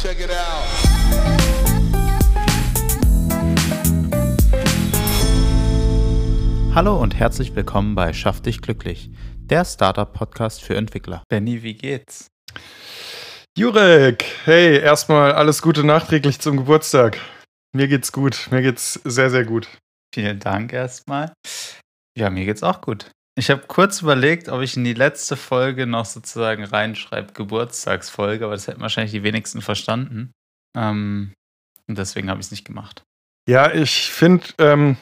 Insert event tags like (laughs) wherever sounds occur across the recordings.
Check it out. Hallo und herzlich willkommen bei Schaff dich glücklich, der Startup-Podcast für Entwickler. Benny, wie geht's? Jurek, hey, erstmal alles Gute nachträglich zum Geburtstag. Mir geht's gut, mir geht's sehr, sehr gut. Vielen Dank erstmal. Ja, mir geht's auch gut. Ich habe kurz überlegt, ob ich in die letzte Folge noch sozusagen reinschreibe, Geburtstagsfolge, aber das hätten wahrscheinlich die wenigsten verstanden. Ähm, und deswegen habe ich es nicht gemacht. Ja, ich finde, ähm,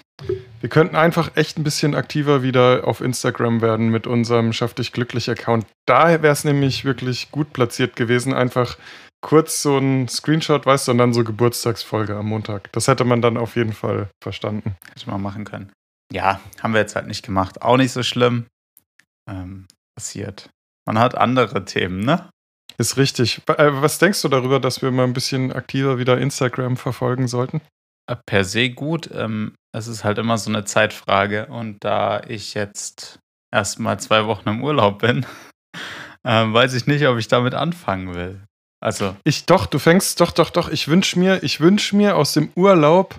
wir könnten einfach echt ein bisschen aktiver wieder auf Instagram werden mit unserem Schaff dich glücklich Account. Da wäre es nämlich wirklich gut platziert gewesen, einfach kurz so ein Screenshot, weißt du, und dann so Geburtstagsfolge am Montag. Das hätte man dann auf jeden Fall verstanden. Hätte man machen können. Ja, haben wir jetzt halt nicht gemacht. Auch nicht so schlimm. Ähm, passiert. Man hat andere Themen, ne? Ist richtig. Äh, Was denkst du darüber, dass wir mal ein bisschen aktiver wieder Instagram verfolgen sollten? Äh, Per se gut. Ähm, es ist halt immer so eine Zeitfrage. Und da ich jetzt erst mal zwei Wochen im Urlaub bin, (laughs) ähm, weiß ich nicht, ob ich damit anfangen will. Also, Ich doch, du fängst doch, doch, doch. Ich wünsche mir, ich wünsche mir aus dem Urlaub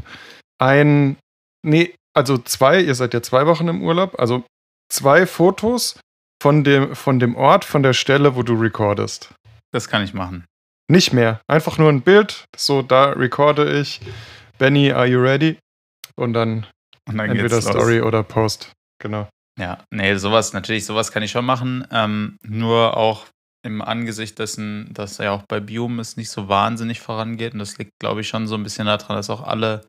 ein, nee, also zwei, ihr seid ja zwei Wochen im Urlaub, also zwei Fotos von dem, von dem Ort, von der Stelle, wo du recordest. das kann ich machen. Nicht mehr. Einfach nur ein Bild, so da recorde ich. Benny, are you ready? Und dann Und dann entweder geht's los. Story oder Post. Genau. Ja, nee, sowas, natürlich, sowas kann ich schon machen. Ähm, nur auch im Angesicht dessen, dass ja auch bei Biom es nicht so wahnsinnig vorangeht. Und das liegt, glaube ich, schon so ein bisschen daran, dass auch alle,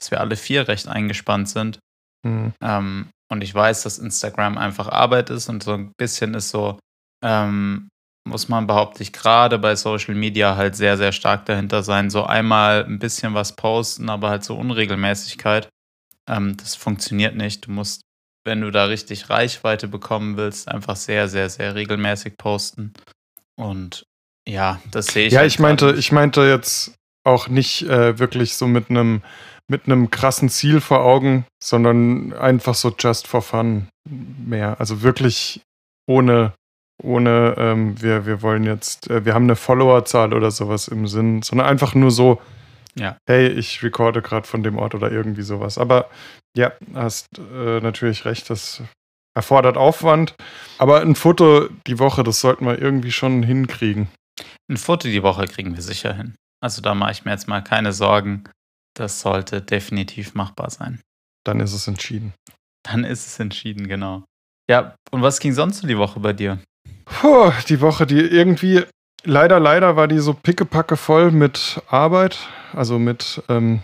dass wir alle vier recht eingespannt sind. Hm. Ähm, und ich weiß, dass Instagram einfach Arbeit ist und so ein bisschen ist so, ähm, muss man, behaupte ich, gerade bei Social Media halt sehr, sehr stark dahinter sein. So einmal ein bisschen was posten, aber halt so Unregelmäßigkeit. Ähm, das funktioniert nicht. Du musst, wenn du da richtig Reichweite bekommen willst, einfach sehr, sehr, sehr regelmäßig posten. Und ja, das sehe ich. Ja, halt ich meinte, ich meinte jetzt auch nicht äh, wirklich so mit einem mit einem krassen Ziel vor Augen, sondern einfach so just for fun mehr. Also wirklich ohne ohne ähm, wir wir wollen jetzt äh, wir haben eine Followerzahl oder sowas im Sinn, sondern einfach nur so Ja. hey, ich recorde gerade von dem Ort oder irgendwie sowas. Aber ja, hast äh, natürlich recht, das erfordert Aufwand, aber ein Foto die Woche, das sollten wir irgendwie schon hinkriegen. Ein Foto die Woche kriegen wir sicher hin. Also da mache ich mir jetzt mal keine Sorgen. Das sollte definitiv machbar sein. Dann ist es entschieden. Dann ist es entschieden, genau. Ja, und was ging sonst so die Woche bei dir? Puh, die Woche, die irgendwie, leider, leider war die so pickepacke voll mit Arbeit, also mit ähm,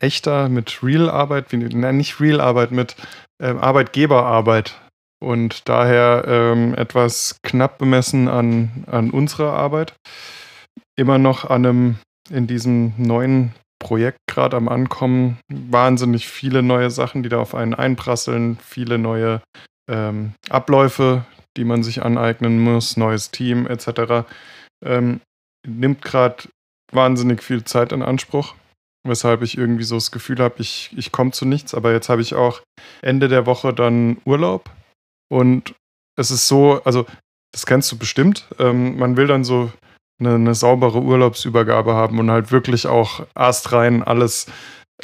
echter, mit Real-Arbeit, nein, nicht Real-Arbeit, mit ähm, Arbeitgeberarbeit. Und daher ähm, etwas knapp bemessen an, an unserer Arbeit. Immer noch an einem, in diesem neuen Projekt gerade am Ankommen. Wahnsinnig viele neue Sachen, die da auf einen einprasseln, viele neue ähm, Abläufe, die man sich aneignen muss, neues Team etc. Ähm, nimmt gerade wahnsinnig viel Zeit in Anspruch, weshalb ich irgendwie so das Gefühl habe, ich, ich komme zu nichts. Aber jetzt habe ich auch Ende der Woche dann Urlaub und es ist so, also das kennst du bestimmt, ähm, man will dann so eine, eine saubere Urlaubsübergabe haben und halt wirklich auch astrein alles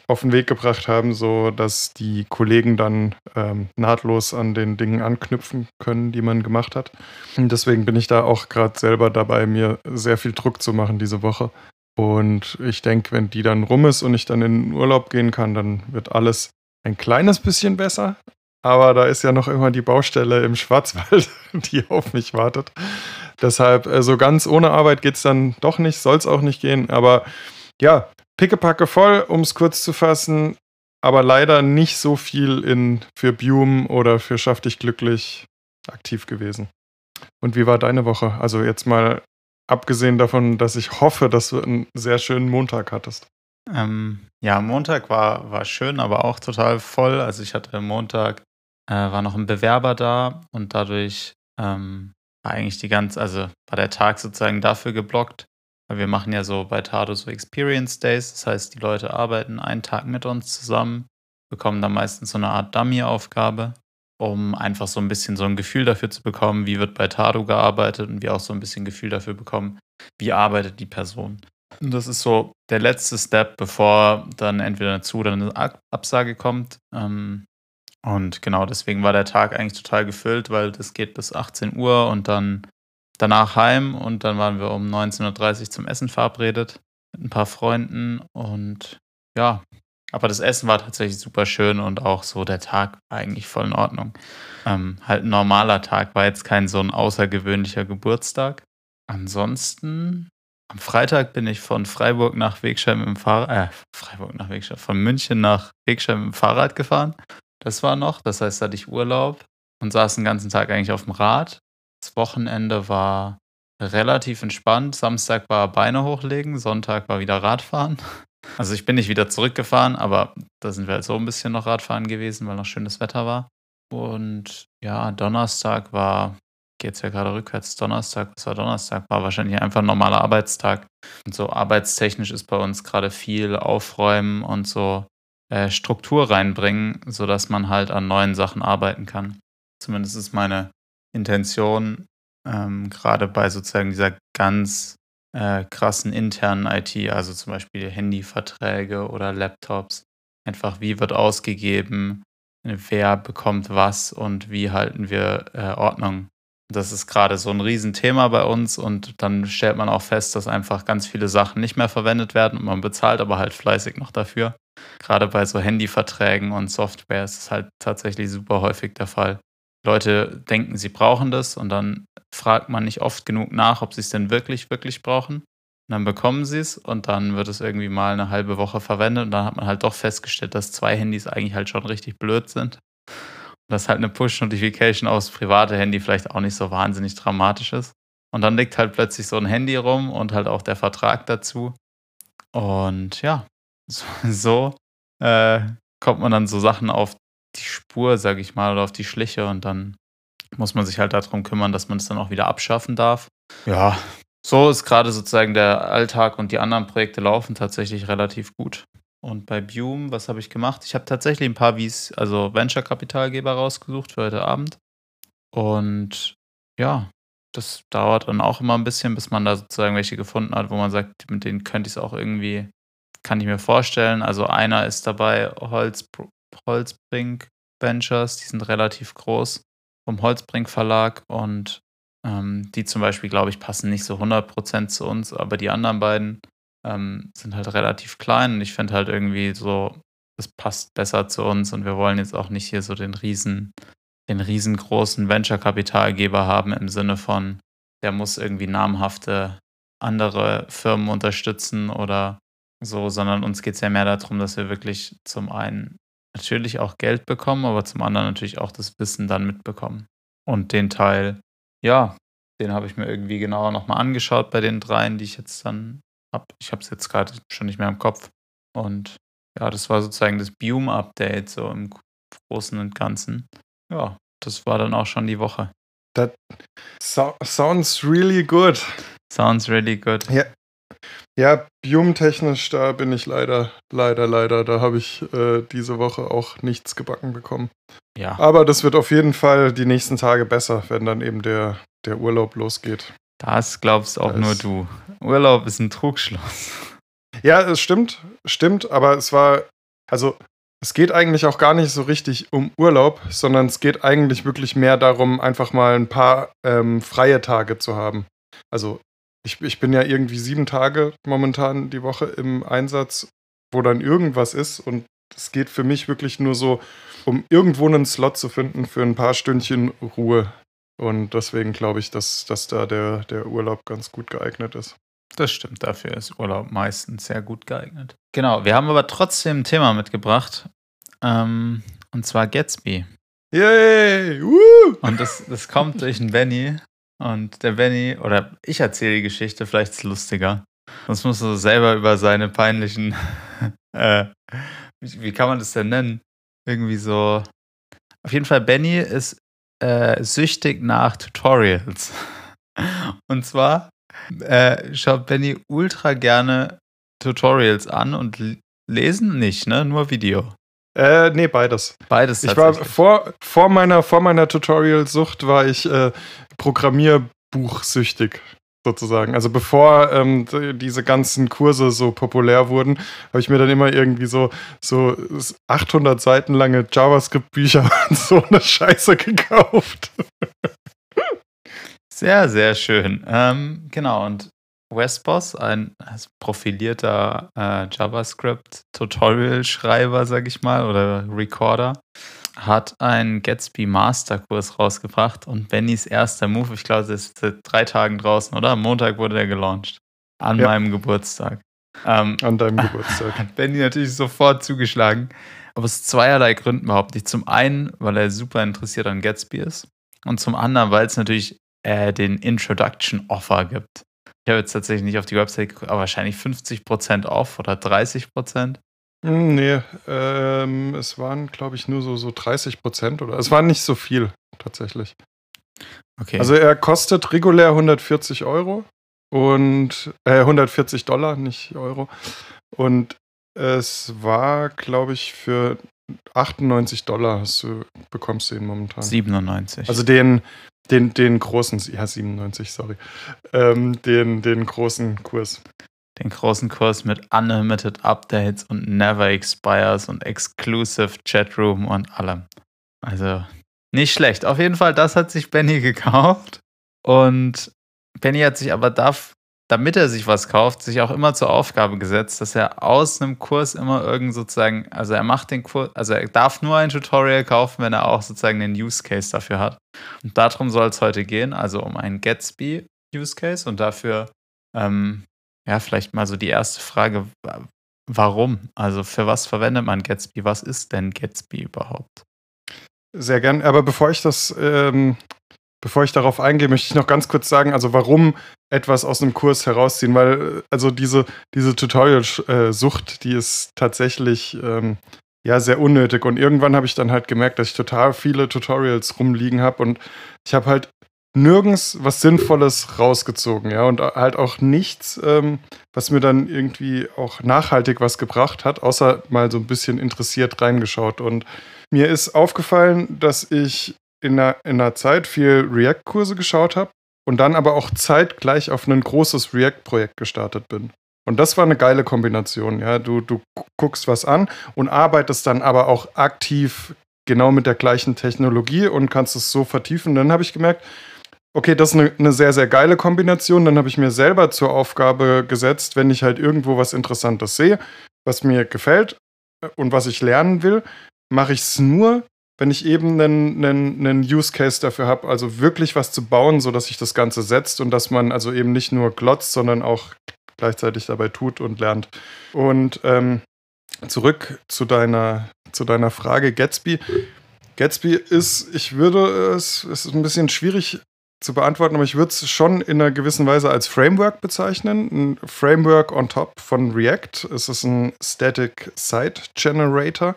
auf den Weg gebracht haben, so dass die Kollegen dann ähm, nahtlos an den Dingen anknüpfen können, die man gemacht hat. Und deswegen bin ich da auch gerade selber dabei, mir sehr viel Druck zu machen diese Woche. Und ich denke, wenn die dann rum ist und ich dann in den Urlaub gehen kann, dann wird alles ein kleines bisschen besser. Aber da ist ja noch immer die Baustelle im Schwarzwald, (laughs) die auf mich wartet. Deshalb, äh, so ganz ohne Arbeit geht es dann doch nicht, soll es auch nicht gehen. Aber ja, pickepacke voll, um es kurz zu fassen, aber leider nicht so viel in für Bium oder für Schaff dich glücklich aktiv gewesen. Und wie war deine Woche? Also jetzt mal abgesehen davon, dass ich hoffe, dass du einen sehr schönen Montag hattest. Ähm, ja, Montag war, war schön, aber auch total voll. Also ich hatte Montag, äh, war noch ein Bewerber da und dadurch ähm, war eigentlich die ganze, also war der Tag sozusagen dafür geblockt. Weil wir machen ja so bei Tado so Experience Days. Das heißt, die Leute arbeiten einen Tag mit uns zusammen, bekommen dann meistens so eine Art Dummy-Aufgabe, um einfach so ein bisschen so ein Gefühl dafür zu bekommen, wie wird bei Tado gearbeitet und wir auch so ein bisschen Gefühl dafür bekommen, wie arbeitet die Person. Und das ist so der letzte Step, bevor dann entweder eine Zu- oder eine Ab- Absage kommt. Ähm, und genau deswegen war der Tag eigentlich total gefüllt, weil das geht bis 18 Uhr und dann danach heim und dann waren wir um 19.30 Uhr zum Essen verabredet mit ein paar Freunden und ja, aber das Essen war tatsächlich super schön und auch so der Tag war eigentlich voll in Ordnung. Ähm, halt ein normaler Tag, war jetzt kein so ein außergewöhnlicher Geburtstag. Ansonsten, am Freitag bin ich von Freiburg nach Wegscheid mit dem Fahrrad, äh, Freiburg nach Wegscheid, von München nach Wegscheid mit dem Fahrrad gefahren. Das war noch, das heißt, da hatte ich Urlaub und saß den ganzen Tag eigentlich auf dem Rad. Das Wochenende war relativ entspannt. Samstag war Beine hochlegen, Sonntag war wieder Radfahren. (laughs) Also ich bin nicht wieder zurückgefahren, aber da sind wir halt so ein bisschen noch Radfahren gewesen, weil noch schönes Wetter war. Und ja, Donnerstag war, geht's ja gerade rückwärts, Donnerstag, was war Donnerstag? War wahrscheinlich einfach ein normaler Arbeitstag. Und so arbeitstechnisch ist bei uns gerade viel Aufräumen und so äh, Struktur reinbringen, sodass man halt an neuen Sachen arbeiten kann. Zumindest ist meine Intention, ähm, gerade bei sozusagen dieser ganz äh, krassen internen IT, also zum Beispiel Handyverträge oder Laptops. Einfach, wie wird ausgegeben, wer bekommt was und wie halten wir äh, Ordnung. Das ist gerade so ein Riesenthema bei uns und dann stellt man auch fest, dass einfach ganz viele Sachen nicht mehr verwendet werden und man bezahlt aber halt fleißig noch dafür. Gerade bei so Handyverträgen und Software ist es halt tatsächlich super häufig der Fall. Leute denken, sie brauchen das und dann fragt man nicht oft genug nach, ob sie es denn wirklich, wirklich brauchen. Und dann bekommen sie es und dann wird es irgendwie mal eine halbe Woche verwendet und dann hat man halt doch festgestellt, dass zwei Handys eigentlich halt schon richtig blöd sind. Dass halt eine Push-Notification aufs private Handy vielleicht auch nicht so wahnsinnig dramatisch ist. Und dann liegt halt plötzlich so ein Handy rum und halt auch der Vertrag dazu. Und ja, (laughs) so, so äh, kommt man dann so Sachen auf die Spur, sag ich mal, oder auf die Schliche und dann muss man sich halt darum kümmern, dass man es dann auch wieder abschaffen darf. Ja, so ist gerade sozusagen der Alltag und die anderen Projekte laufen tatsächlich relativ gut. Und bei Bume, was habe ich gemacht? Ich habe tatsächlich ein paar Vs, also Venture-Kapitalgeber rausgesucht für heute Abend. Und ja, das dauert dann auch immer ein bisschen, bis man da sozusagen welche gefunden hat, wo man sagt, mit denen könnte ich es auch irgendwie, kann ich mir vorstellen. Also einer ist dabei, Holz, Holzbrink Ventures, die sind relativ groß vom Holzbrink Verlag und ähm, die zum Beispiel, glaube ich, passen nicht so 100% zu uns, aber die anderen beiden ähm, sind halt relativ klein und ich finde halt irgendwie so, das passt besser zu uns und wir wollen jetzt auch nicht hier so den riesen, den riesengroßen Venture-Kapitalgeber haben im Sinne von, der muss irgendwie namhafte andere Firmen unterstützen oder so, sondern uns geht es ja mehr darum, dass wir wirklich zum einen natürlich auch Geld bekommen, aber zum anderen natürlich auch das Wissen dann mitbekommen. Und den Teil, ja, den habe ich mir irgendwie genauer nochmal angeschaut bei den dreien, die ich jetzt dann habe. Ich habe es jetzt gerade schon nicht mehr im Kopf. Und ja, das war sozusagen das Biome-Update so im Großen und Ganzen. Ja, das war dann auch schon die Woche. That so sounds really good. Sounds really good. Ja, ja Biom-technisch, da bin ich leider, leider, leider, da habe ich äh, diese Woche auch nichts gebacken bekommen. Ja. Aber das wird auf jeden Fall die nächsten Tage besser, wenn dann eben der, der Urlaub losgeht. Das glaubst auch Das- nur du. Urlaub ist ein Trugschluss. (laughs) Ja, es stimmt, stimmt, aber es war, also es geht eigentlich auch gar nicht so richtig um Urlaub, sondern es geht eigentlich wirklich mehr darum, einfach mal ein paar ähm, freie Tage zu haben. Also ich, ich bin ja irgendwie sieben Tage momentan die Woche im Einsatz, wo dann irgendwas ist und es geht für mich wirklich nur so, um irgendwo einen Slot zu finden für ein paar Stündchen Ruhe. Und deswegen glaube ich, dass, dass da der, der Urlaub ganz gut geeignet ist. Das stimmt, dafür ist Urlaub meistens sehr gut geeignet. Genau, wir haben aber trotzdem ein Thema mitgebracht. Ähm, und zwar Gatsby. Yay! Woo! Und das, das kommt durch den Benny. Und der Benny, oder ich erzähle die Geschichte, vielleicht ist es lustiger. Sonst musst du selber über seine peinlichen, (laughs) äh, wie, wie kann man das denn nennen? Irgendwie so. Auf jeden Fall, Benny ist äh, süchtig nach Tutorials. Und zwar äh, schaut Benny ultra gerne Tutorials an und lesen nicht, ne? Nur Video. Äh, nee, beides. Beides Ich war vor, vor meiner, vor meiner Tutorial-Sucht war ich äh, Programmierbuchsüchtig. Sozusagen. Also bevor ähm, diese ganzen Kurse so populär wurden, habe ich mir dann immer irgendwie so, so 800 Seiten lange JavaScript-Bücher (laughs) und so eine Scheiße gekauft. Sehr, sehr schön. Ähm, genau, und Westboss, ein profilierter äh, JavaScript-Tutorial-Schreiber, sag ich mal, oder Recorder, hat einen Gatsby Masterkurs rausgebracht und Bennys erster Move, ich glaube, das ist seit drei Tagen draußen, oder? Am Montag wurde der gelauncht. An ja. meinem Geburtstag. Ähm, An deinem (laughs) Geburtstag. Hat Benny natürlich sofort zugeschlagen. Aber aus zweierlei Gründen behaupte ich. Zum einen, weil er super interessiert an Gatsby ist. Und zum anderen, weil es natürlich äh, den Introduction Offer gibt. Ich habe jetzt tatsächlich nicht auf die Website geguckt, aber wahrscheinlich 50% off oder 30%. Hm, nee, ähm, es waren, glaube ich, nur so, so 30 Prozent oder es waren nicht so viel tatsächlich. Okay. Also er kostet regulär 140 Euro und äh, 140 Dollar, nicht Euro. Und es war, glaube ich, für 98 Dollar hast du, bekommst du ihn momentan. 97. Also den, den, den großen, ja 97, sorry. Ähm, den, den großen Kurs den großen Kurs mit Unlimited Updates und Never Expires und Exclusive Chatroom und allem. Also nicht schlecht. Auf jeden Fall, das hat sich Benny gekauft. Und Benny hat sich aber, darf, damit er sich was kauft, sich auch immer zur Aufgabe gesetzt, dass er aus einem Kurs immer irgend sozusagen, also er macht den Kurs, also er darf nur ein Tutorial kaufen, wenn er auch sozusagen den Use Case dafür hat. Und darum soll es heute gehen, also um einen Gatsby Use Case und dafür ähm, ja, vielleicht mal so die erste Frage, warum? Also für was verwendet man Gatsby? Was ist denn Gatsby überhaupt? Sehr gern, aber bevor ich das, ähm, bevor ich darauf eingehe, möchte ich noch ganz kurz sagen, also warum etwas aus einem Kurs herausziehen, weil also diese, diese Tutorial-Sucht, die ist tatsächlich ähm, ja sehr unnötig und irgendwann habe ich dann halt gemerkt, dass ich total viele Tutorials rumliegen habe und ich habe halt nirgends was Sinnvolles rausgezogen, ja, und halt auch nichts, ähm, was mir dann irgendwie auch nachhaltig was gebracht hat, außer mal so ein bisschen interessiert reingeschaut. Und mir ist aufgefallen, dass ich in einer, in einer Zeit viel React-Kurse geschaut habe und dann aber auch zeitgleich auf ein großes React-Projekt gestartet bin. Und das war eine geile Kombination, ja. Du, du guckst was an und arbeitest dann aber auch aktiv genau mit der gleichen Technologie und kannst es so vertiefen. Dann habe ich gemerkt, okay, das ist eine, eine, sehr, sehr geile Kombination. Dann habe ich mir selber zur Aufgabe gesetzt, wenn ich halt irgendwo was Interessantes sehe, was mir gefällt äh, und was ich lernen will, mache ich es nur, wenn ich eben einen, einen, einen Use Case dafür habe, also wirklich was zu bauen, sodass sich das Ganze setzt und dass man also eben nicht nur glotzt, sondern auch gleichzeitig dabei tut und lernt. Und ähm, zurück zu deiner, zu deiner Frage, Gatsby. Gatsby ist, ich würde es, es ist ein bisschen schwierig zu beantworten, aber ich würde es schon in einer gewissen Weise als Framework bezeichnen. Ein Framework on top von React. Es ist ein Static Site Generator.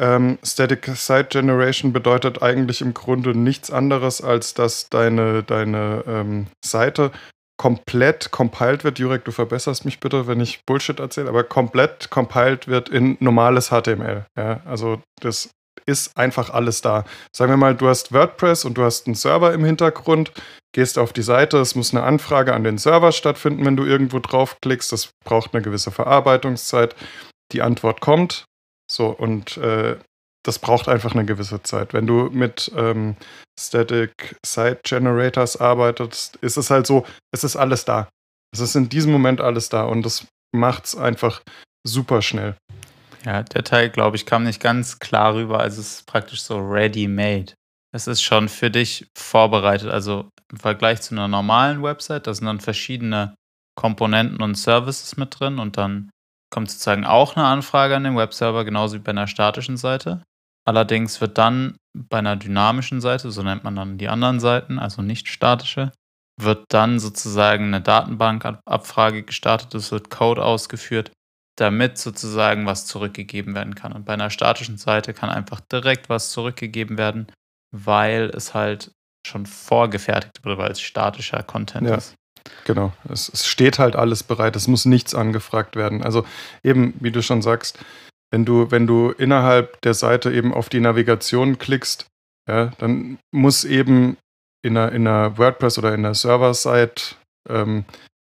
Ähm, Static Site Generation bedeutet eigentlich im Grunde nichts anderes, als dass deine, deine ähm, Seite komplett compiled wird. Jurek, du verbesserst mich bitte, wenn ich Bullshit erzähle, aber komplett compiled wird in normales HTML. Ja? Also das ist einfach alles da. Sagen wir mal, du hast WordPress und du hast einen Server im Hintergrund, gehst auf die Seite, es muss eine Anfrage an den Server stattfinden, wenn du irgendwo draufklickst. Das braucht eine gewisse Verarbeitungszeit. Die Antwort kommt. So, und äh, das braucht einfach eine gewisse Zeit. Wenn du mit ähm, Static Site Generators arbeitest, ist es halt so, es ist alles da. Es ist in diesem Moment alles da und das macht es einfach super schnell. Ja, der Teil, glaube ich, kam nicht ganz klar rüber. Also es ist praktisch so ready-made. Es ist schon für dich vorbereitet. Also im Vergleich zu einer normalen Website, da sind dann verschiedene Komponenten und Services mit drin und dann kommt sozusagen auch eine Anfrage an den Webserver, genauso wie bei einer statischen Seite. Allerdings wird dann bei einer dynamischen Seite, so nennt man dann die anderen Seiten, also nicht statische, wird dann sozusagen eine Datenbankabfrage gestartet, es wird Code ausgeführt damit sozusagen was zurückgegeben werden kann. Und bei einer statischen Seite kann einfach direkt was zurückgegeben werden, weil es halt schon vorgefertigt wurde, weil es statischer Content ja. ist. Genau, es, es, steht halt alles bereit, es muss nichts angefragt werden. Also eben, wie du schon sagst, wenn du, wenn du innerhalb der Seite eben auf die Navigation klickst, ja, dann muss eben in einer, in einer WordPress oder in einer Server-Site ähm,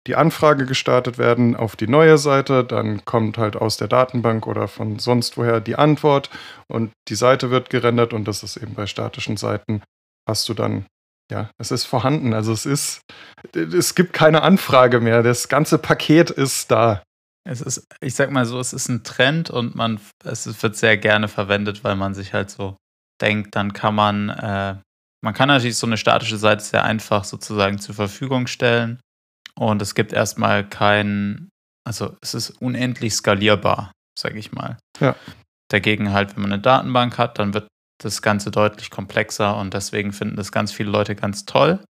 die Anfrage gestartet werden auf die neue Seite, dann kommt halt aus der Datenbank oder von sonst woher die Antwort und die Seite wird gerendert und das ist eben bei statischen Seiten hast du dann, ja, es ist vorhanden. Also es ist, es gibt keine Anfrage mehr. Das ganze Paket ist da. Es ist, ich sag mal so, es ist ein Trend und man, es wird sehr gerne verwendet, weil man sich halt so denkt, dann kann man, äh, man kann natürlich so eine statische Seite sehr einfach sozusagen zur Verfügung stellen und es gibt erstmal keinen, also es ist unendlich skalierbar, sage ich mal. Ja. Dagegen halt, wenn man eine Datenbank hat, dann wird das Ganze deutlich komplexer und deswegen finden das ganz viele Leute ganz toll.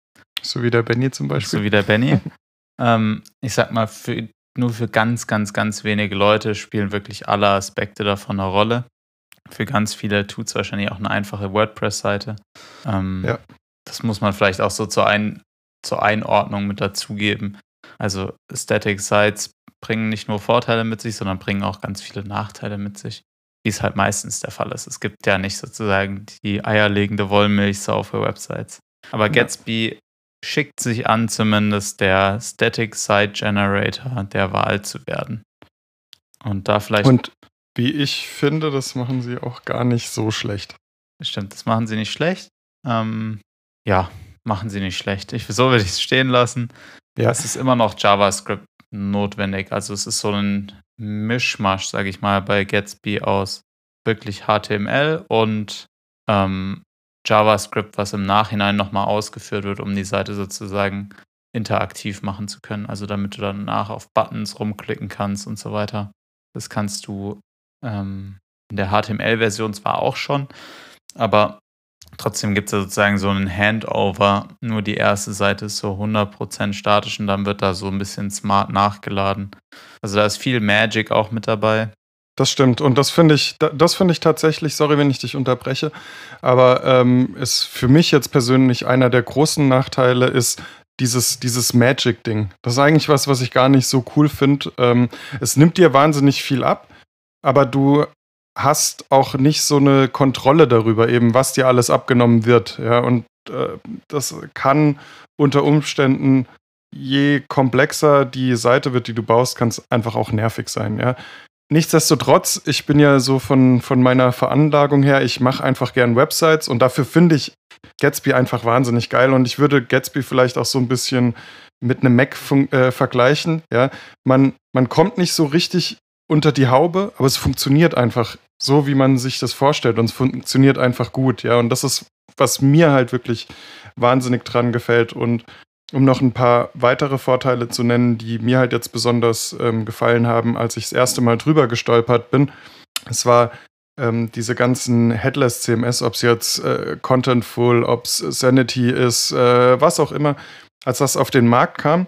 So wie der Benny zum Beispiel. So wie der Benny. (laughs) ähm, ich sag mal, für, nur für ganz, ganz, ganz wenige Leute spielen wirklich alle Aspekte davon eine Rolle. Für ganz viele tut es wahrscheinlich auch eine einfache WordPress-Seite. Ähm, ja. Das muss man vielleicht auch so zur, Ein zur Einordnung mit dazugeben. Also Static Sites bringen nicht nur Vorteile mit sich, sondern bringen auch ganz viele Nachteile mit sich wie es halt meistens der Fall ist. Es gibt ja nicht sozusagen die eierlegende Wollmilchsau für Websites. Aber Gatsby schickt sich an, zumindest der Static Site Generator der Wahl zu werden. Und da vielleicht. Und wie ich finde, das machen sie auch gar nicht so schlecht. Stimmt, das machen sie nicht schlecht. Ähm, ja, machen sie nicht schlecht. Ich, so würde ich es stehen lassen. Ja. Es ist immer noch JavaScript notwendig. Also es ist so ein Mischmasch, sage ich mal, bei Gatsby aus wirklich HTML und ähm, JavaScript, was im Nachhinein nochmal ausgeführt wird, um die Seite sozusagen interaktiv machen zu können. Also damit du danach auf Buttons rumklicken kannst und so weiter. Das kannst du ähm, in der HTML-Version zwar auch schon, aber trotzdem gibt es sozusagen so einen Handover. Nur die erste Seite ist so 100% statisch und dann wird da so ein bisschen smart nachgeladen. Also da ist viel Magic auch mit dabei. Das stimmt. Und das finde ich, das finde ich tatsächlich, sorry, wenn ich dich unterbreche, aber ähm, ist für mich jetzt persönlich einer der großen Nachteile ist, dieses, dieses Magic-Ding. Das ist eigentlich was, was ich gar nicht so cool finde. Ähm, es nimmt dir wahnsinnig viel ab, aber du hast auch nicht so eine Kontrolle darüber, eben was dir alles abgenommen wird. Ja, und äh, das kann unter Umständen, je komplexer die Seite wird, die du baust, kann es einfach auch nervig sein. Ja. Nichtsdestotrotz, ich bin ja so von, von meiner Veranlagung her, ich mache einfach gern Websites und dafür finde ich Gatsby einfach wahnsinnig geil und ich würde Gatsby vielleicht auch so ein bisschen mit einem Mac äh, vergleichen. Ja, man, man kommt nicht so richtig unter die Haube, aber es funktioniert einfach so, wie man sich das vorstellt und es funktioniert einfach gut, ja. Und das ist, was mir halt wirklich wahnsinnig dran gefällt. Und um noch ein paar weitere Vorteile zu nennen, die mir halt jetzt besonders ähm, gefallen haben, als ich das erste Mal drüber gestolpert bin, es war ähm, diese ganzen Headless CMS, ob es jetzt äh, Contentful, ob es Sanity ist, äh, was auch immer, als das auf den Markt kam,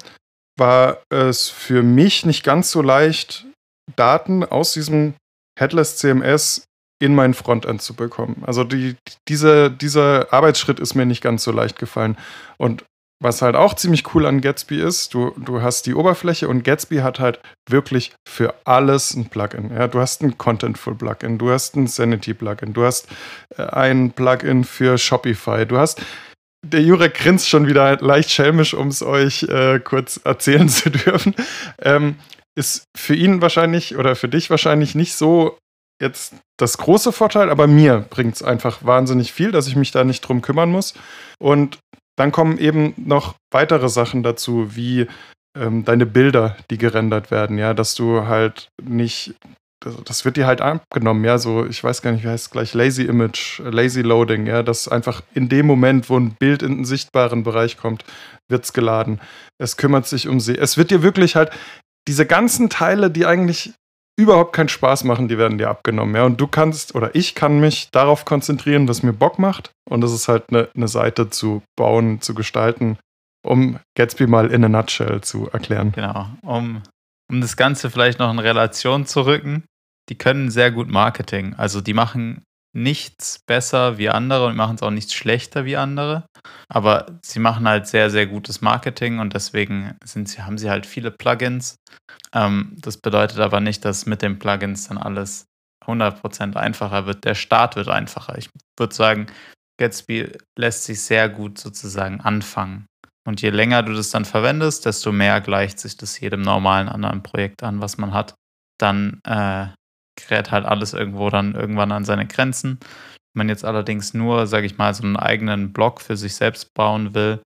war es für mich nicht ganz so leicht, Daten aus diesem Headless CMS in mein Frontend zu bekommen. Also die, diese, dieser Arbeitsschritt ist mir nicht ganz so leicht gefallen. Und was halt auch ziemlich cool an Gatsby ist, du, du hast die Oberfläche und Gatsby hat halt wirklich für alles ein Plugin. Ja, du hast ein Contentful-Plugin, du hast ein Sanity-Plugin, du hast äh, ein Plugin für Shopify, du hast der Jurek grinst schon wieder leicht schelmisch, um es euch äh, kurz erzählen (laughs) zu dürfen. Ähm, ist für ihn wahrscheinlich oder für dich wahrscheinlich nicht so jetzt das große Vorteil, aber mir bringt es einfach wahnsinnig viel, dass ich mich da nicht drum kümmern muss. Und dann kommen eben noch weitere Sachen dazu, wie ähm, deine Bilder, die gerendert werden, ja, dass du halt nicht, das, wird dir halt abgenommen, ja, so, ich weiß gar nicht, wie heißt es gleich, Lazy Image, Lazy Loading, ja, dass einfach in dem Moment, wo ein Bild in einen sichtbaren Bereich kommt, wird es geladen. Es kümmert sich um sie. Es wird dir wirklich halt, diese ganzen Teile, die eigentlich überhaupt keinen Spaß machen, die werden dir abgenommen. Ja? Und du kannst oder ich kann mich darauf konzentrieren, was mir Bock macht. Und das ist halt eine, eine Seite zu bauen, zu gestalten, um Gatsby mal in a nutshell zu erklären. Genau, um, um das Ganze vielleicht noch in Relation zu rücken. Die können sehr gut Marketing. Also die machen nichts besser wie andere und machen es auch nichts schlechter wie andere. Aber sie machen halt sehr, sehr gutes Marketing und deswegen sind sie, haben sie halt viele Plugins. Ähm, das bedeutet aber nicht, dass mit den Plugins dann alles 100% einfacher wird. Der Start wird einfacher. Ich würde sagen, Gatsby lässt sich sehr gut sozusagen anfangen. Und je länger du das dann verwendest, desto mehr gleicht sich das jedem normalen anderen Projekt an, was man hat. Dann äh, gerät halt alles irgendwo dann irgendwann an seine Grenzen. Wenn man jetzt allerdings nur, sage ich mal, so einen eigenen Blog für sich selbst bauen will,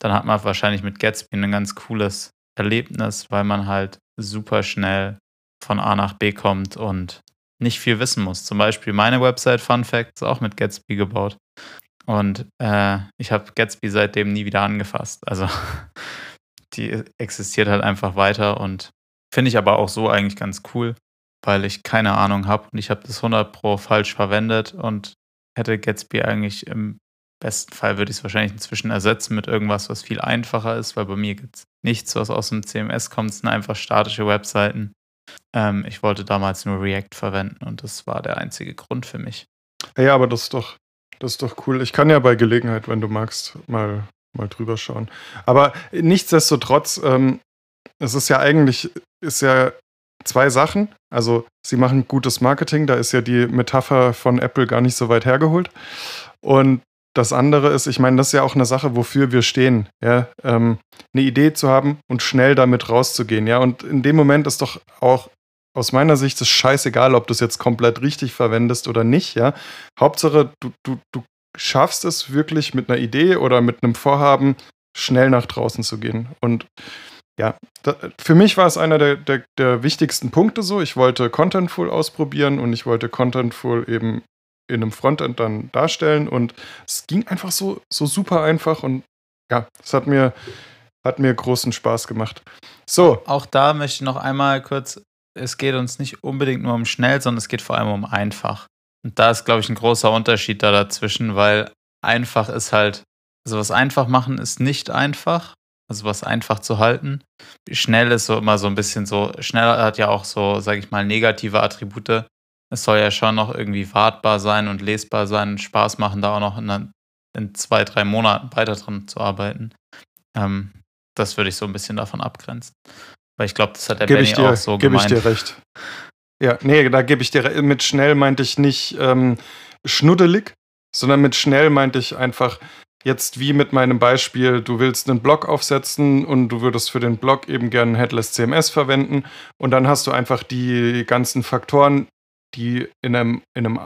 dann hat man wahrscheinlich mit Gatsby ein ganz cooles Erlebnis, weil man halt super schnell von A nach B kommt und nicht viel wissen muss. Zum Beispiel meine Website Fun Fact ist auch mit Gatsby gebaut. Und äh, ich habe Gatsby seitdem nie wieder angefasst. Also (laughs) die existiert halt einfach weiter und finde ich aber auch so eigentlich ganz cool, weil ich keine Ahnung habe und ich habe das 100 Pro falsch verwendet und hätte Gatsby eigentlich im besten Fall würde ich es wahrscheinlich inzwischen ersetzen mit irgendwas, was viel einfacher ist, weil bei mir gibt es nichts, was aus dem CMS kommt. Es sind einfach statische Webseiten. Ähm, ich wollte damals nur React verwenden und das war der einzige Grund für mich. Ja, aber das ist doch, das ist doch cool. Ich kann ja bei Gelegenheit, wenn du magst, mal, mal drüber schauen. Aber nichtsdestotrotz, ähm, es ist ja eigentlich, ist ja zwei Sachen. Also, sie machen gutes Marketing, da ist ja die Metapher von Apple gar nicht so weit hergeholt. Und das andere ist, ich meine, das ist ja auch eine Sache, wofür wir stehen, ja, ähm, eine Idee zu haben und schnell damit rauszugehen, ja. Und in dem Moment ist doch auch aus meiner Sicht ist scheißegal, ob du es jetzt komplett richtig verwendest oder nicht, ja. Hauptsache, du, du, du schaffst es wirklich mit einer Idee oder mit einem Vorhaben schnell nach draußen zu gehen. Und ja, da, für mich war es einer der, der, der wichtigsten Punkte so. Ich wollte Contentful ausprobieren und ich wollte Contentful eben in einem Frontend dann darstellen. Und es ging einfach so, so super einfach und ja, es hat mir, hat mir großen Spaß gemacht. So. Auch da möchte ich noch einmal kurz, es geht uns nicht unbedingt nur um schnell, sondern es geht vor allem um einfach. Und da ist, glaube ich, ein großer Unterschied da dazwischen, weil einfach ist halt, also was einfach machen ist nicht einfach, also was einfach zu halten. Schnell ist so immer so ein bisschen so, schnell hat ja auch so, sage ich mal, negative Attribute es soll ja schon noch irgendwie wartbar sein und lesbar sein und Spaß machen, da auch noch in, in zwei, drei Monaten weiter dran zu arbeiten. Ähm, das würde ich so ein bisschen davon abgrenzen. Weil ich glaube, das hat der gebe Benny dir, auch so gebe gemeint. Gebe ich dir recht. Ja, nee, da gebe ich dir recht. Mit schnell meinte ich nicht ähm, schnuddelig, sondern mit schnell meinte ich einfach, jetzt wie mit meinem Beispiel, du willst einen Blog aufsetzen und du würdest für den Blog eben gerne Headless CMS verwenden und dann hast du einfach die ganzen Faktoren, die in einem, in einem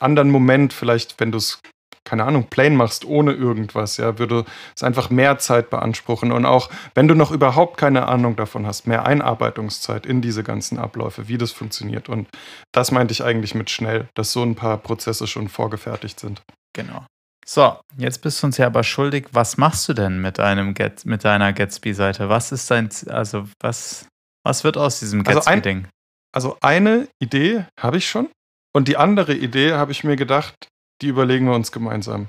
anderen Moment, vielleicht, wenn du es, keine Ahnung, plain machst, ohne irgendwas, ja, würde es einfach mehr Zeit beanspruchen. Und auch, wenn du noch überhaupt keine Ahnung davon hast, mehr Einarbeitungszeit in diese ganzen Abläufe, wie das funktioniert. Und das meinte ich eigentlich mit schnell, dass so ein paar Prozesse schon vorgefertigt sind. Genau. So, jetzt bist du uns ja aber schuldig. Was machst du denn mit einem Get, mit deiner Gatsby-Seite? Was ist dein, also was, was wird aus diesem Also ein- Gatsby-Ding? Also eine Idee habe ich schon. Und die andere Idee habe ich mir gedacht, die überlegen wir uns gemeinsam.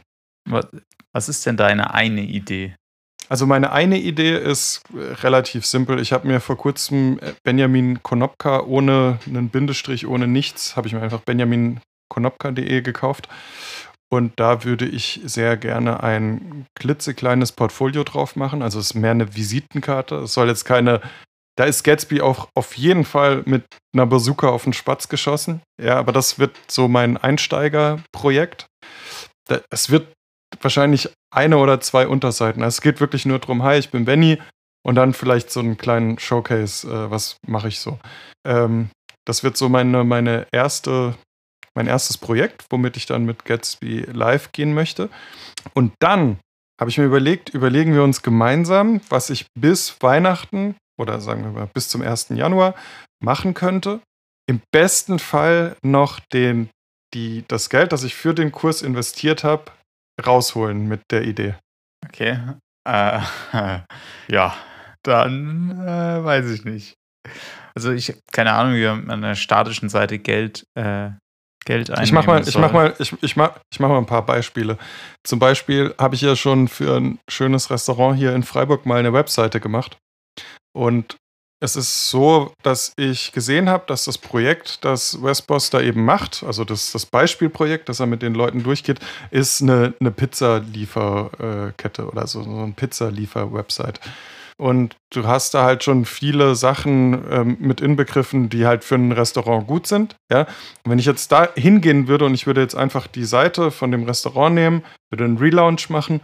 was, was ist denn deine eine Idee? Also meine eine Idee ist äh, relativ simpel. Ich habe mir vor kurzem äh, Benjamin Konopka ohne einen Bindestrich, ohne nichts, habe ich mir einfach benjaminkonopka.de gekauft. Und da würde ich sehr gerne ein klitzekleines Portfolio drauf machen. Also es ist mehr eine Visitenkarte. Es soll jetzt keine. Da ist Gatsby auch auf jeden Fall mit einer Bazooka auf den Spatz geschossen. Ja, aber das wird so mein Einsteigerprojekt. Es wird wahrscheinlich eine oder zwei Unterseiten. Also es geht wirklich nur darum, hi, ich bin Benny und dann vielleicht so einen kleinen Showcase, äh, was mache ich so. Ähm, das wird so meine, meine erste, mein erstes Projekt, womit ich dann mit Gatsby live gehen möchte. Und dann habe ich mir überlegt, überlegen wir uns gemeinsam, was ich bis Weihnachten oder sagen wir mal bis zum 1. Januar machen könnte. Im besten Fall noch den, die, das Geld, das ich für den Kurs investiert habe, rausholen mit der Idee. Okay. Äh, (laughs) ja, dann äh, weiß ich nicht. Also ich keine Ahnung, wie man an der statischen Seite Geld, äh, Geld einnehmen Ich mach mal, ich soll. mach mal, ich, ich mach, ich mach mal ein paar Beispiele. Zum Beispiel habe ich ja schon für ein schönes Restaurant hier in Freiburg mal eine Webseite gemacht. Und es ist so, dass ich gesehen habe, dass das Projekt, das Westboss da eben macht, also das, das Beispielprojekt, das er mit den Leuten durchgeht, ist eine, eine Pizzalieferkette oder so, so eine Pizzaliefer-Website. Und du hast da halt schon viele Sachen ähm, mit inbegriffen, die halt für ein Restaurant gut sind. Ja? Wenn ich jetzt da hingehen würde und ich würde jetzt einfach die Seite von dem Restaurant nehmen, würde einen Relaunch machen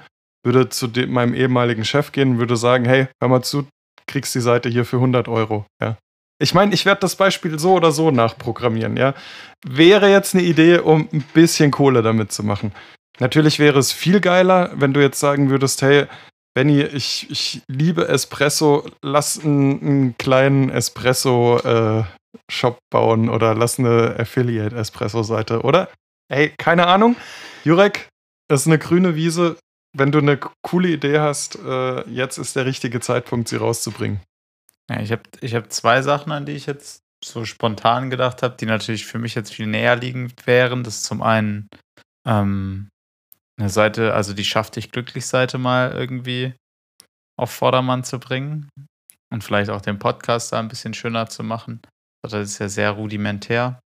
würde zu dem, meinem ehemaligen Chef gehen und würde sagen, hey, hör mal zu, kriegst die Seite hier für 100 Euro. Ja. Ich meine, ich werde das Beispiel so oder so nachprogrammieren, ja. Wäre jetzt eine Idee, um ein bisschen Kohle damit zu machen. Natürlich wäre es viel geiler, wenn du jetzt sagen würdest, hey, Benny, ich, ich liebe Espresso, lass einen, einen kleinen Espresso-Shop äh, bauen oder lass eine Affiliate-Espresso-Seite, oder? Ey, keine Ahnung. Jurek, es ist eine grüne Wiese. Wenn du eine coole Idee hast, äh, jetzt ist der richtige Zeitpunkt, sie rauszubringen. Ja, ich habe ich hab zwei Sachen, an die ich jetzt so spontan gedacht habe, die natürlich für mich jetzt viel näher liegen wären. Das ist zum einen ähm, eine Seite, also die Schaff dich glücklich Seite mal irgendwie auf Vordermann zu bringen und vielleicht auch den Podcast da ein bisschen schöner zu machen. Das ist ja sehr rudimentär.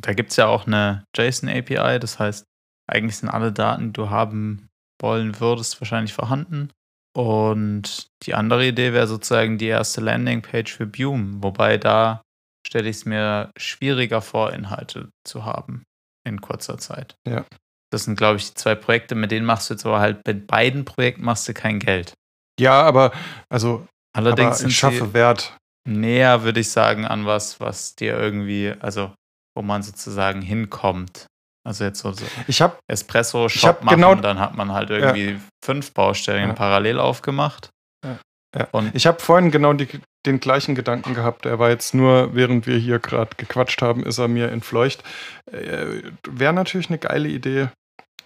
Da gibt es ja auch eine JSON-API, das heißt, eigentlich sind alle Daten, die du haben wollen würdest, wahrscheinlich vorhanden. Und die andere Idee wäre sozusagen die erste Landingpage für Bume, wobei da stelle ich es mir schwieriger vor, Inhalte zu haben in kurzer Zeit. Ja. Das sind, glaube ich, die zwei Projekte, mit denen machst du jetzt aber halt, mit beiden Projekten machst du kein Geld. Ja, aber also allerdings aber ich schaffe Wert. Näher, würde ich sagen, an was, was dir irgendwie, also wo man sozusagen hinkommt. Also jetzt so, so ich hab, Espresso-Shop machen, genau, dann hat man halt irgendwie ja. fünf Baustellen ja. parallel aufgemacht. Ja. ich habe vorhin genau die, den gleichen Gedanken gehabt. Er war jetzt nur, während wir hier gerade gequatscht haben, ist er mir entfleucht. Äh, Wäre natürlich eine geile Idee.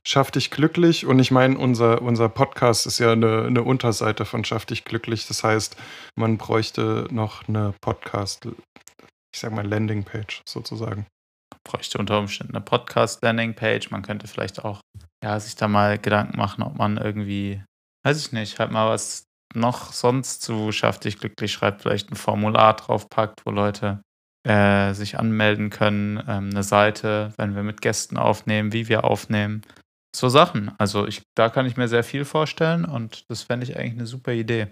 Schaff dich glücklich. Und ich meine, unser, unser Podcast ist ja eine, eine Unterseite von Schaff dich glücklich. Das heißt, man bräuchte noch eine Podcast, ich sag mal, Landingpage sozusagen bräuchte unter Umständen eine Podcast-Landing-Page. Man könnte vielleicht auch ja, sich da mal Gedanken machen, ob man irgendwie, weiß ich nicht, halt mal was noch sonst zu Schaff dich glücklich schreibt, vielleicht ein Formular draufpackt, wo Leute äh, sich anmelden können, ähm, eine Seite, wenn wir mit Gästen aufnehmen, wie wir aufnehmen. So Sachen. Also ich, da kann ich mir sehr viel vorstellen und das fände ich eigentlich eine super Idee.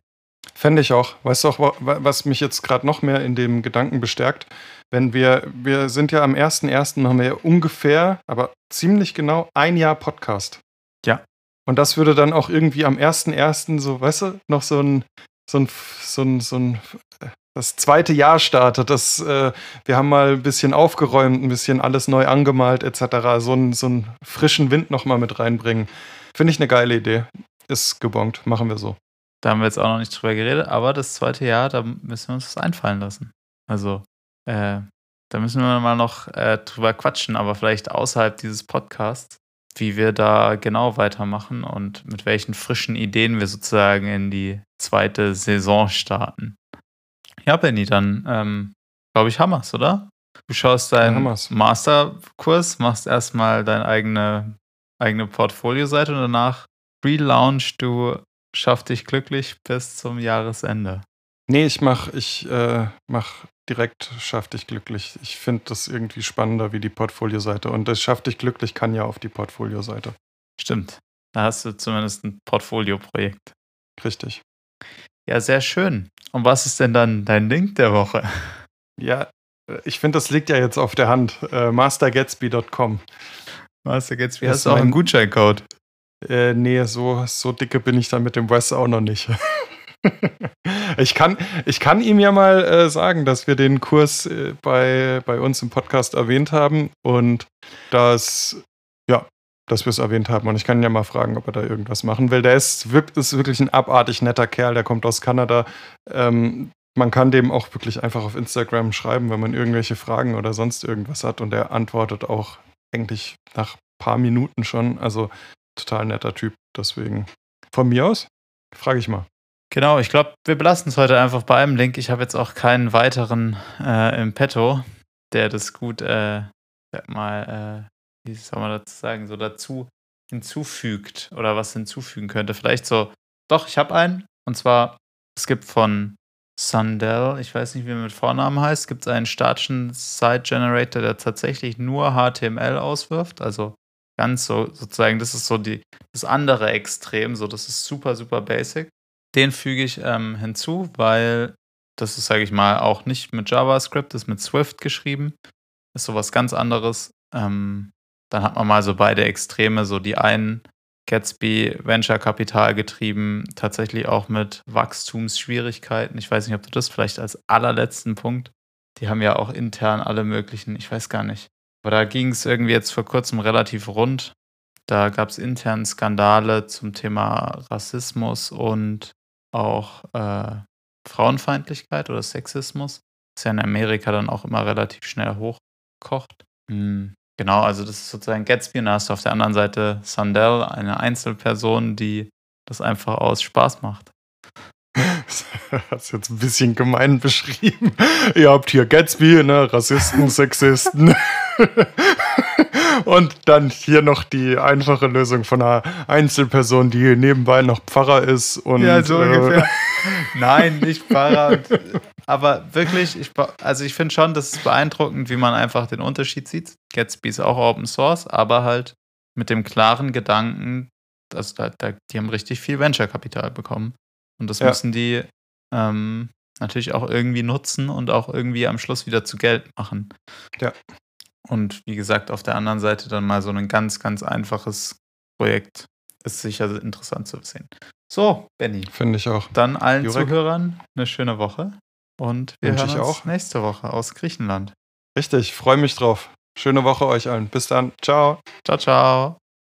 Fände ich auch. Weißt du auch, was mich jetzt gerade noch mehr in dem Gedanken bestärkt? Wenn wir, wir sind ja am 1.1. haben wir ja ungefähr, aber ziemlich genau ein Jahr Podcast. Ja. Und das würde dann auch irgendwie am 1.1. so, weißt du, noch so ein, so ein, so ein, so ein das zweite Jahr startet. Das, äh, wir haben mal ein bisschen aufgeräumt, ein bisschen alles neu angemalt, etc. So einen, so einen frischen Wind nochmal mit reinbringen. Finde ich eine geile Idee. Ist gebongt. Machen wir so. Da haben wir jetzt auch noch nicht drüber geredet, aber das zweite Jahr, da müssen wir uns das einfallen lassen. Also, äh, da müssen wir mal noch äh, drüber quatschen, aber vielleicht außerhalb dieses Podcasts, wie wir da genau weitermachen und mit welchen frischen Ideen wir sozusagen in die zweite Saison starten. Ja, Benny, dann ähm, glaube ich, Hammers, oder? Du schaust deinen ja, Masterkurs, machst erstmal deine eigene, eigene Portfolio-Seite und danach relaunch du Schaff dich glücklich bis zum Jahresende. Nee, ich mach, ich äh, mach direkt Schaff dich glücklich. Ich finde das irgendwie spannender wie die Portfolio-Seite. Und das Schaff dich glücklich kann ja auf die Portfolio-Seite. Stimmt. Da hast du zumindest ein Portfolio-Projekt. Richtig. Ja, sehr schön. Und was ist denn dann dein Link der Woche? Ja, ich finde, das liegt ja jetzt auf der Hand. Äh, mastergatsby.com. Master Gatsby, hast du auch einen Gutscheincode? Äh, nee, so, so dicke bin ich dann mit dem Wes auch noch nicht. (laughs) ich, kann, ich kann ihm ja mal äh, sagen, dass wir den Kurs äh, bei, bei uns im Podcast erwähnt haben und dass, ja, dass wir es erwähnt haben. Und ich kann ihn ja mal fragen, ob er da irgendwas machen will. Der ist, ist wirklich ein abartig netter Kerl, der kommt aus Kanada. Ähm, man kann dem auch wirklich einfach auf Instagram schreiben, wenn man irgendwelche Fragen oder sonst irgendwas hat. Und er antwortet auch eigentlich nach ein paar Minuten schon. Also total netter Typ. Deswegen von mir aus frage ich mal. Genau, ich glaube, wir belassen es heute einfach bei einem Link. Ich habe jetzt auch keinen weiteren äh, im Petto, der das gut, äh, sag mal, äh, wie soll man dazu sagen, so dazu hinzufügt oder was hinzufügen könnte. Vielleicht so, doch, ich habe einen. Und zwar, es gibt von Sundell, ich weiß nicht, wie er mit Vornamen heißt, gibt es einen statischen Site Generator, der tatsächlich nur HTML auswirft, also ganz so sozusagen, das ist so die, das andere Extrem, so das ist super, super basic. Den füge ich ähm, hinzu, weil das ist, sage ich mal, auch nicht mit JavaScript, das ist mit Swift geschrieben. Ist sowas ganz anderes. Ähm, dann hat man mal so beide Extreme, so die einen Gatsby Venture Kapital getrieben, tatsächlich auch mit Wachstumsschwierigkeiten. Ich weiß nicht, ob du das vielleicht als allerletzten Punkt. Die haben ja auch intern alle möglichen, ich weiß gar nicht. Aber da ging es irgendwie jetzt vor kurzem relativ rund. Da gab es intern Skandale zum Thema Rassismus und auch äh, Frauenfeindlichkeit oder Sexismus. Ist ja in Amerika dann auch immer relativ schnell hochkocht. Hm, genau, also das ist sozusagen Gatsby und da hast du auf der anderen Seite Sandel, eine Einzelperson, die das einfach aus Spaß macht. Das (laughs) hast jetzt ein bisschen gemein beschrieben. Ihr habt hier Gatsby, ne? Rassisten, Sexisten. (laughs) Und dann hier noch die einfache Lösung von einer Einzelperson, die nebenbei noch Pfarrer ist. Und, ja, so äh, ungefähr. (laughs) Nein, nicht Pfarrer. aber wirklich, ich, also ich finde schon, das ist beeindruckend, wie man einfach den Unterschied sieht. Gatsby ist auch Open Source, aber halt mit dem klaren Gedanken, dass da, da, die haben richtig viel Venture-Kapital bekommen. Und das Ja. müssen die ähm, natürlich auch irgendwie nutzen und auch irgendwie am Schluss wieder zu Geld machen. Ja. Und wie gesagt, auf der anderen Seite dann mal so ein ganz, ganz einfaches Projekt ist sicher interessant zu sehen. So, Benny, Finde ich auch. dann allen Jurek. Zuhörern eine schöne Woche und wir Wünsche hören ich uns auch. nächste Woche aus Griechenland. Richtig, freue mich drauf. Schöne Woche euch allen. Bis dann. Ciao. Ciao, ciao.